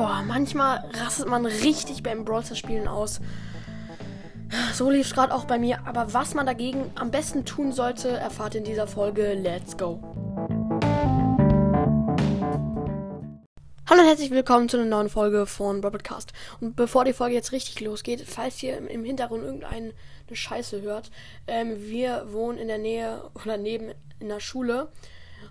Boah, manchmal rastet man richtig beim Brawl Spielen aus. So lief es gerade auch bei mir. Aber was man dagegen am besten tun sollte, erfahrt in dieser Folge. Let's go! Hallo und herzlich willkommen zu einer neuen Folge von Robotcast. Und bevor die Folge jetzt richtig losgeht, falls ihr im Hintergrund irgendeine Scheiße hört, ähm, wir wohnen in der Nähe oder neben in der Schule.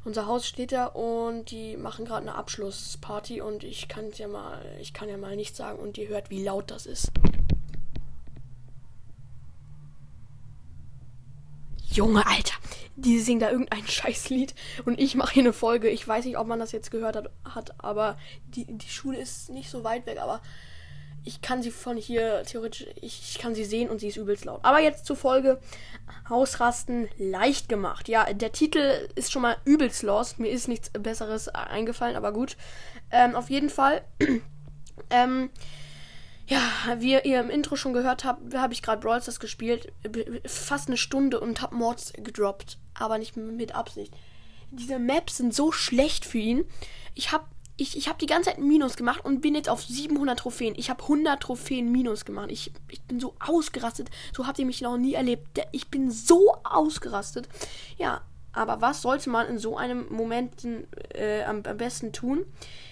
Unser Haus steht da und die machen gerade eine Abschlussparty und ich kann ja mal, ich kann ja mal nichts sagen und ihr hört, wie laut das ist. Junge, Alter, die singen da irgendein Scheißlied und ich mache hier eine Folge. Ich weiß nicht, ob man das jetzt gehört hat, hat aber die, die Schule ist nicht so weit weg, aber ich kann sie von hier theoretisch, ich, kann sie sehen und sie ist übelst laut. Aber jetzt zur Folge Hausrasten leicht gemacht. Ja, der Titel ist schon mal übelst lost. Mir ist nichts Besseres eingefallen, aber gut. Ähm, auf jeden Fall. ähm, ja, wie ihr im Intro schon gehört habt, habe ich gerade Brawl Stars gespielt. Fast eine Stunde und habe Mords gedroppt. Aber nicht mit Absicht. Diese Maps sind so schlecht für ihn. Ich habe ich, ich habe die ganze Zeit Minus gemacht und bin jetzt auf 700 Trophäen. Ich habe 100 Trophäen Minus gemacht. Ich, ich bin so ausgerastet. So habt ihr mich noch nie erlebt. Ich bin so ausgerastet. Ja, aber was sollte man in so einem Moment äh, am, am besten tun?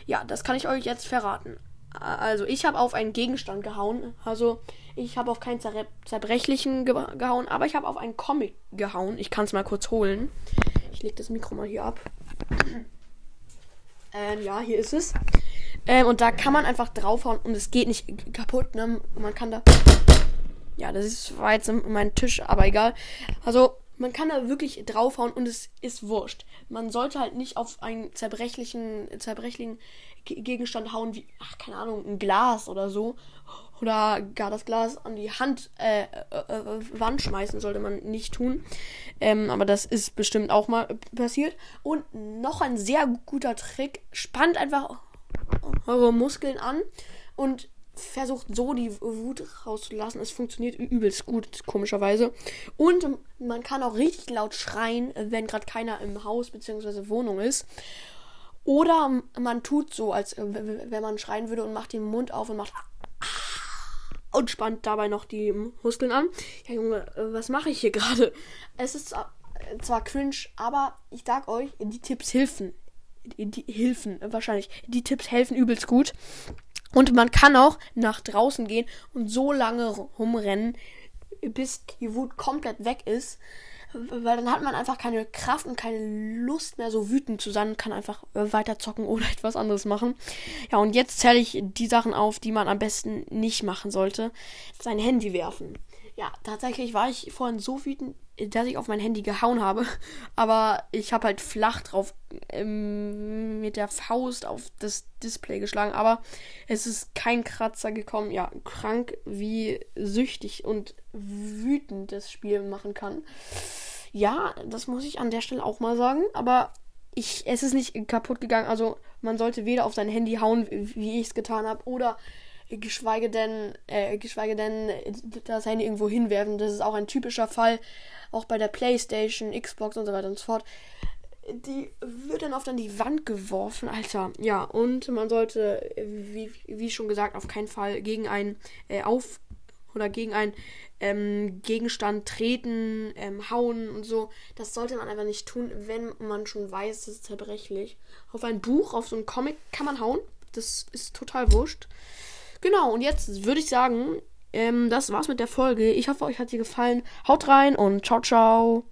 Ja, das kann ich euch jetzt verraten. Also ich habe auf einen Gegenstand gehauen. Also ich habe auf keinen zer zerbrechlichen ge gehauen, aber ich habe auf einen Comic gehauen. Ich kann es mal kurz holen. Ich lege das Mikro mal hier ab. Ähm, ja, hier ist es. Ähm, und da kann man einfach draufhauen und es geht nicht kaputt. Ne? Man kann da. Ja, das ist, war jetzt mein Tisch, aber egal. Also, man kann da wirklich draufhauen und es ist wurscht. Man sollte halt nicht auf einen zerbrechlichen, zerbrechlichen Gegenstand hauen, wie, ach, keine Ahnung, ein Glas oder so. Oder gar das Glas an die Hand, äh, äh, äh, Wand schmeißen sollte man nicht tun. Ähm, aber das ist bestimmt auch mal passiert. Und noch ein sehr guter Trick. Spannt einfach eure Muskeln an und versucht so die Wut rauszulassen. Es funktioniert übelst gut, komischerweise. Und man kann auch richtig laut schreien, wenn gerade keiner im Haus bzw. Wohnung ist. Oder man tut so, als wenn man schreien würde und macht den Mund auf und macht und spannt dabei noch die Muskeln an. Ja, Junge, was mache ich hier gerade? Es ist zwar cringe, aber ich sag euch, die Tipps helfen. Die Hilfen, wahrscheinlich. Die Tipps helfen übelst gut. Und man kann auch nach draußen gehen und so lange rumrennen, bis die Wut komplett weg ist. Weil dann hat man einfach keine Kraft und keine Lust mehr, so wütend zu sein und kann einfach weiter zocken oder etwas anderes machen. Ja, und jetzt zähle ich die Sachen auf, die man am besten nicht machen sollte. Sein Handy werfen. Ja, tatsächlich war ich vorhin so wütend, dass ich auf mein Handy gehauen habe. Aber ich habe halt flach drauf ähm, mit der Faust auf das Display geschlagen. Aber es ist kein Kratzer gekommen. Ja, krank, wie süchtig und wütend das Spiel machen kann. Ja, das muss ich an der Stelle auch mal sagen. Aber ich, es ist nicht kaputt gegangen. Also man sollte weder auf sein Handy hauen, wie ich es getan habe, oder geschweige denn, äh, geschweige denn das Handy irgendwo hinwerfen. Das ist auch ein typischer Fall, auch bei der Playstation, Xbox und so weiter und so fort. Die wird dann oft an die Wand geworfen, Alter. Ja, und man sollte, wie, wie schon gesagt, auf keinen Fall gegen einen äh, auf oder gegen einen ähm, Gegenstand treten, ähm, hauen und so. Das sollte man einfach nicht tun, wenn man schon weiß, das ist zerbrechlich. Auf ein Buch, auf so einen Comic kann man hauen. Das ist total wurscht. Genau, und jetzt würde ich sagen, ähm, das war's mit der Folge. Ich hoffe, euch hat sie gefallen. Haut rein und ciao, ciao.